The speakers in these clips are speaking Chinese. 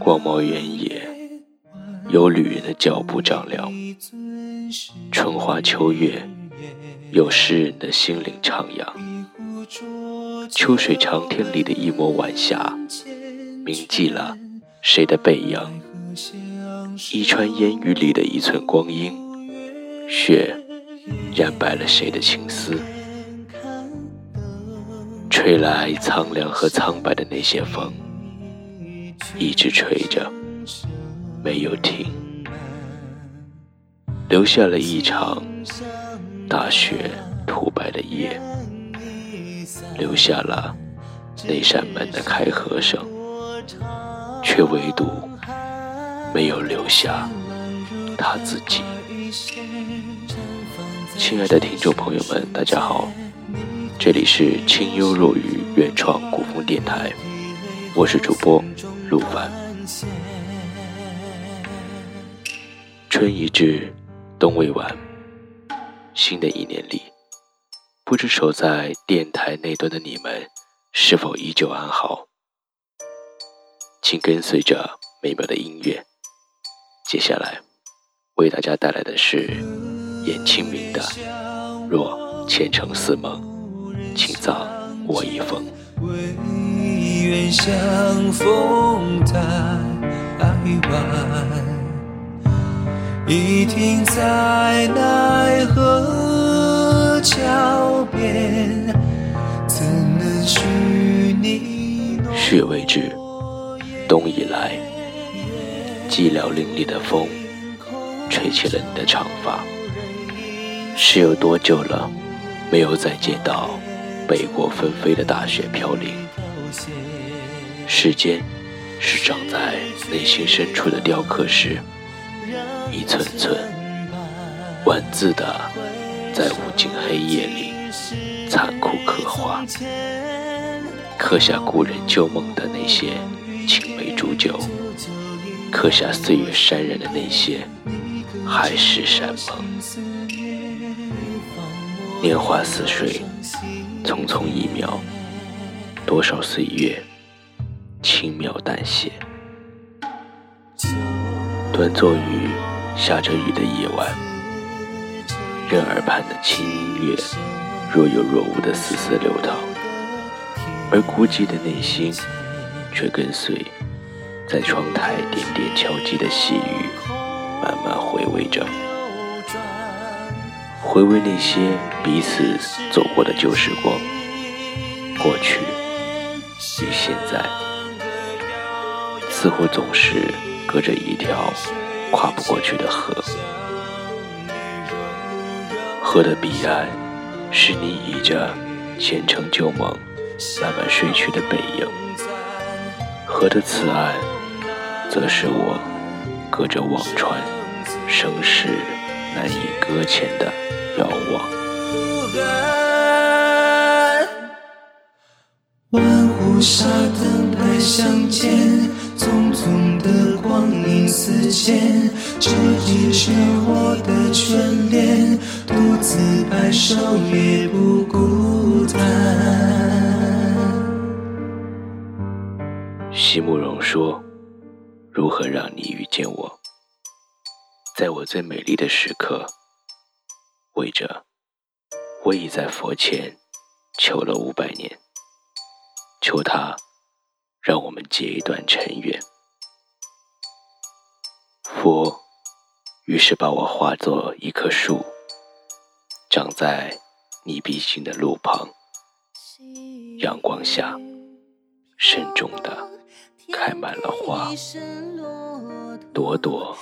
广袤原野，有旅人的脚步丈量；春花秋月，有诗人的心灵徜徉。秋水长天里的一抹晚霞，铭记了谁的背影？一川烟雨里的一寸光阴，雪染白了谁的情思？吹来苍凉和苍白的那些风，一直吹着，没有停，留下了一场大雪涂白的夜，留下了那扇门的开合声，却唯独没有留下他自己。亲爱的听众朋友们，大家好。这里是清幽若雨原创古风电台，我是主播陆凡。春已至，冬未晚，新的一年里，不知守在电台那端的你们是否依旧安好？请跟随着美妙的音乐，接下来为大家带来的是严清明的《若前程似梦》。请葬我一封。唯愿相逢在外，一停在奈何桥边，怎能许你？雪未至，冬已来，寂寥林立的风，吹起了你的长发。是有多久了，没有再见到？北国纷飞的大雪飘零，时间是长在内心深处的雕刻师，一寸寸文字的在无尽黑夜里残酷刻画，刻下故人旧梦的那些青梅煮酒，刻下岁月潸然的那些海誓山盟，年华似水。匆匆一秒，多少岁月轻描淡写。端坐于下着雨的夜晚，任耳畔的轻音乐若有若无的丝丝流淌，而孤寂的内心却跟随在窗台点点敲击的细雨，慢慢回味着。回味那些彼此走过的旧时光，过去与现在，似乎总是隔着一条跨不过去的河。河的彼岸，是你倚着前程旧梦慢慢睡去的背影；河的此岸，则是我隔着忘川生世难以搁浅的。遥望。万湖沙灯台相见，匆匆的光阴似箭，这一世我的眷恋，独自白首也不孤单。席慕容说：“如何让你遇见我，在我最美丽的时刻。”为着，我已在佛前求了五百年，求他让我们结一段尘缘。佛于是把我化作一棵树，长在你必经的路旁，阳光下，慎重的开满了花，朵朵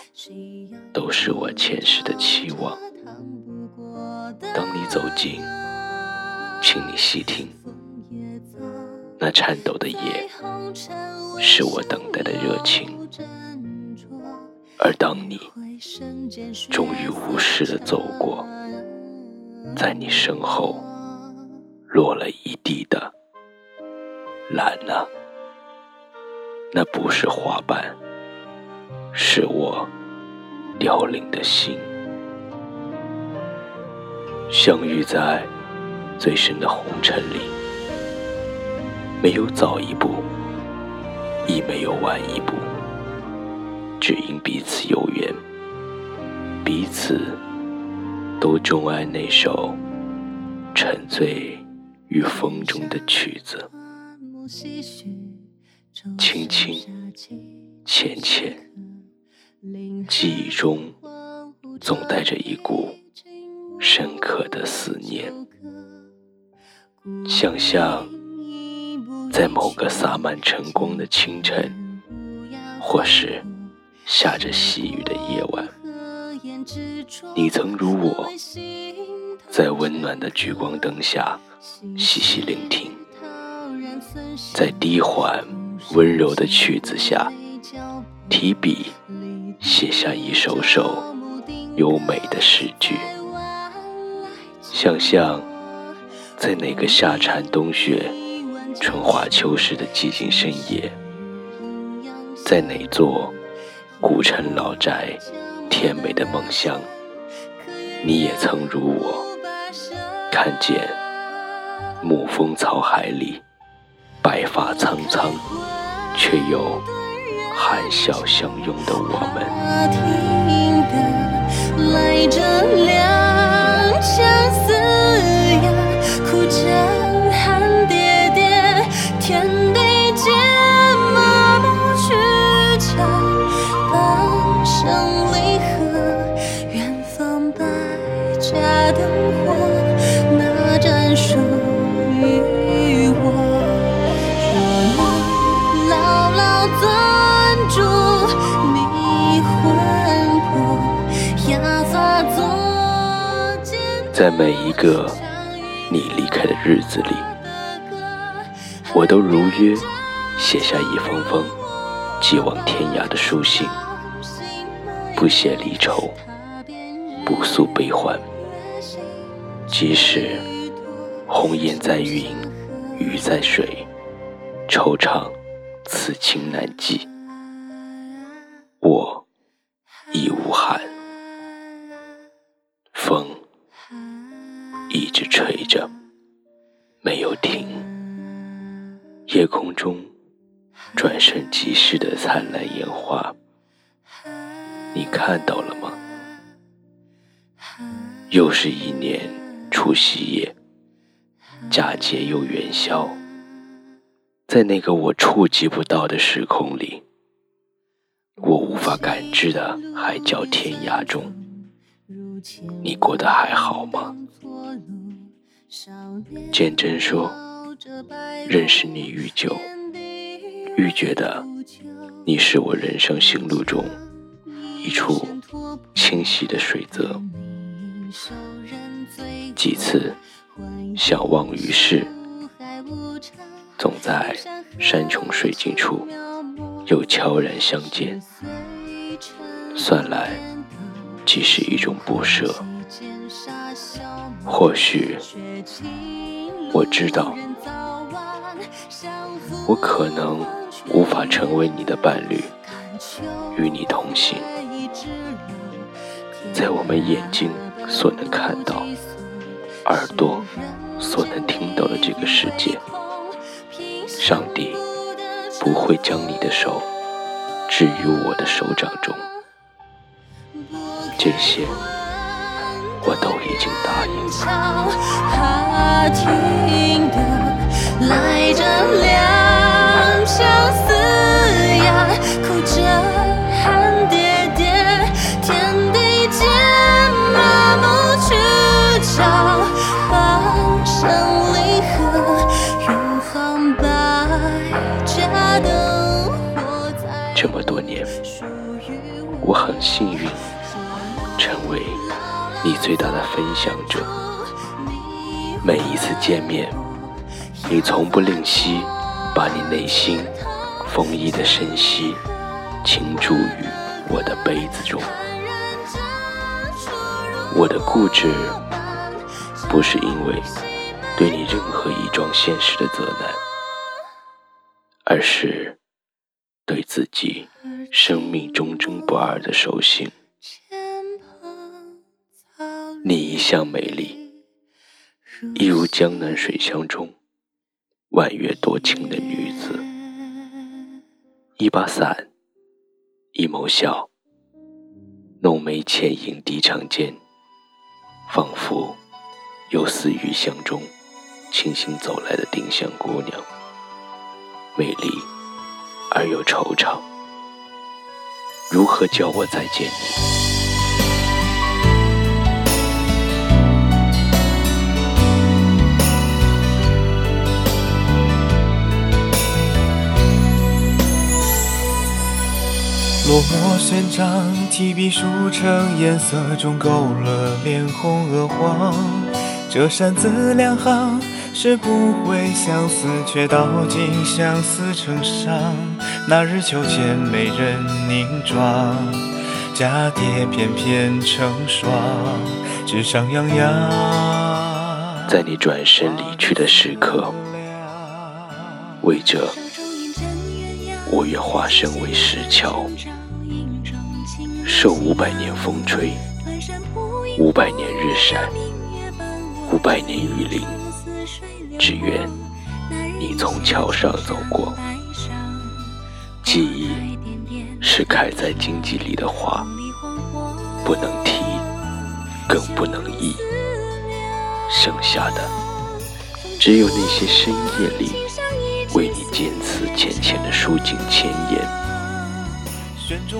都是我前世的期望。当你走近，请你细听，那颤抖的夜，是我等待的热情。而当你终于无视的走过，在你身后落了一地的蓝啊，那不是花瓣，是我凋零的心。相遇在最深的红尘里，没有早一步，亦没有晚一步，只因彼此有缘，彼此都钟爱那首沉醉于风中的曲子，轻轻浅浅，记忆中总带着一股深刻的思念，想象。在某个洒满晨光的清晨，或是下着细雨的夜晚，你曾如我，在温暖的聚光灯下细细聆听，在低缓温柔的曲子下，提笔写下一首首优美的诗句，想象在那个夏蝉冬雪。春华秋实的寂静深夜，在哪座古城老宅，甜美的梦乡，你也曾如我，看见暮风草海里，白发苍苍，却又含笑相拥的我们。个你离开的日子里，我都如约写下一封封寄往天涯的书信，不写离愁，不诉悲欢。即使红颜在云，雨在水，惆怅此情难寄，我亦无憾。风。一直吹着，没有停。夜空中转瞬即逝的灿烂烟花，你看到了吗？又是一年除夕夜，佳节又元宵，在那个我触及不到的时空里，我无法感知的海角天涯中，你过得还好吗？简真说：“认识你愈久，愈觉得你是我人生行路中一处清晰的水泽。几次相望于世，总在山穷水尽处又悄然相见。算来，即是一种不舍。”或许我知道，我可能无法成为你的伴侣，与你同行，在我们眼睛所能看到、耳朵所能听到的这个世界，上帝不会将你的手置于我的手掌中。这些。我都已经答应了这么多年，我很幸运，你最大的分享者，每一次见面，你从不吝惜把你内心丰溢的深息倾注于我的杯子中。我的固执，不是因为对你任何一桩现实的责难，而是对自己生命忠贞不二的守信。你一向美丽，一如江南水乡中婉约多情的女子。一把伞，一眸笑，浓眉浅影低长肩，仿佛又似余香中轻轻走来的丁香姑娘，美丽而又惆怅。如何叫我再见你？落墨宣章，提笔书成颜色中勾勒脸红鹅黄。这扇字两行，是不会相思，却道尽相思成伤。那日秋千美人凝妆，蛱蝶翩翩成双，纸上洋洋。在你转身离去的时刻，为这，我愿化身为石桥。受五百年风吹，五百年日晒，五百年雨淋，只愿你从桥上走过。记忆是开在荆棘里的花，不能提，更不能忆。剩下的，只有那些深夜里为你坚持浅浅的抒尽千言。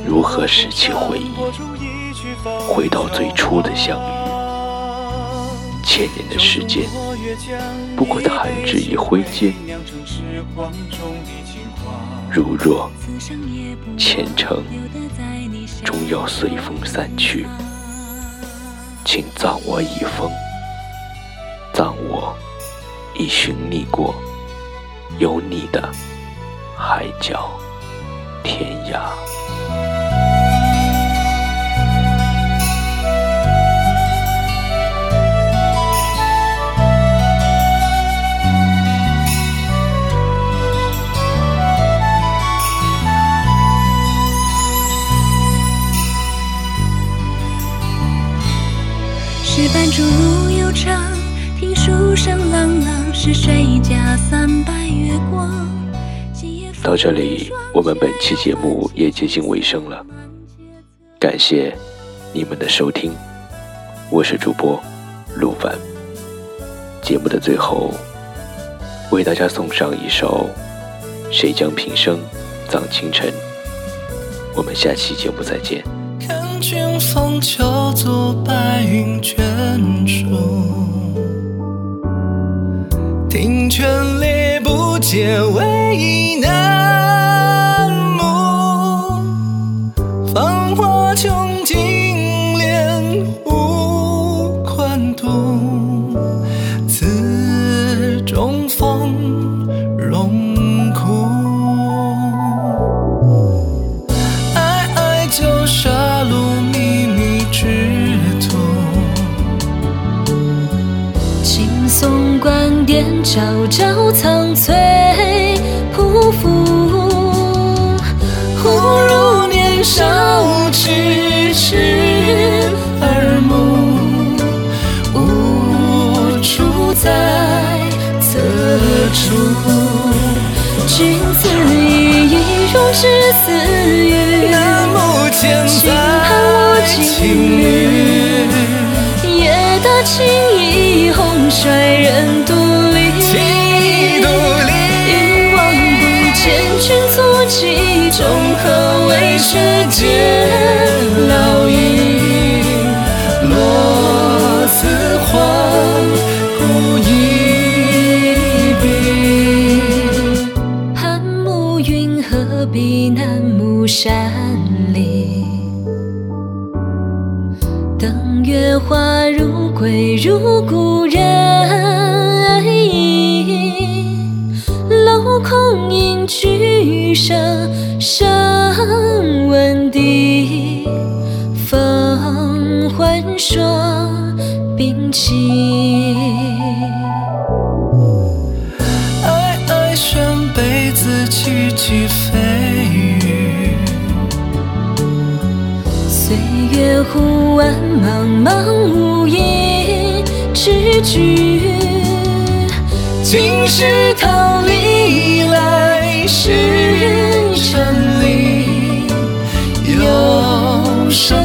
如何拾起回忆，回到最初的相遇？千年的时间，不过弹指一挥间。如若前程终要随风散去，请葬我一封，葬我一寻觅过有你的海角天涯。石板竹路悠长，听书声朗朗，是谁家三百月光？到这里，我们本期节目也接近尾声了。感谢你们的收听，我是主播陆凡。节目的最后，为大家送上一首《谁将平生葬清晨》。我们下期节目再见。看君风秋作白云卷舒，听泉猎不见唯一难。朝朝苍翠匍匐，忽如年少痴痴耳目，无处在侧处。君子一意容至死语，南目千载情侣，夜大情意红衰人独。何为世间烙印？落词荒，古一笔。寒暮云何必南木山林？等月华如归，如故人影。空映举声。声闻笛，风唤霜冰清。哀哀悬杯子，萋萋飞语。岁月忽晚，茫茫无垠之句。今世逃有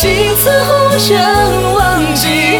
春深，几次红尘，忘记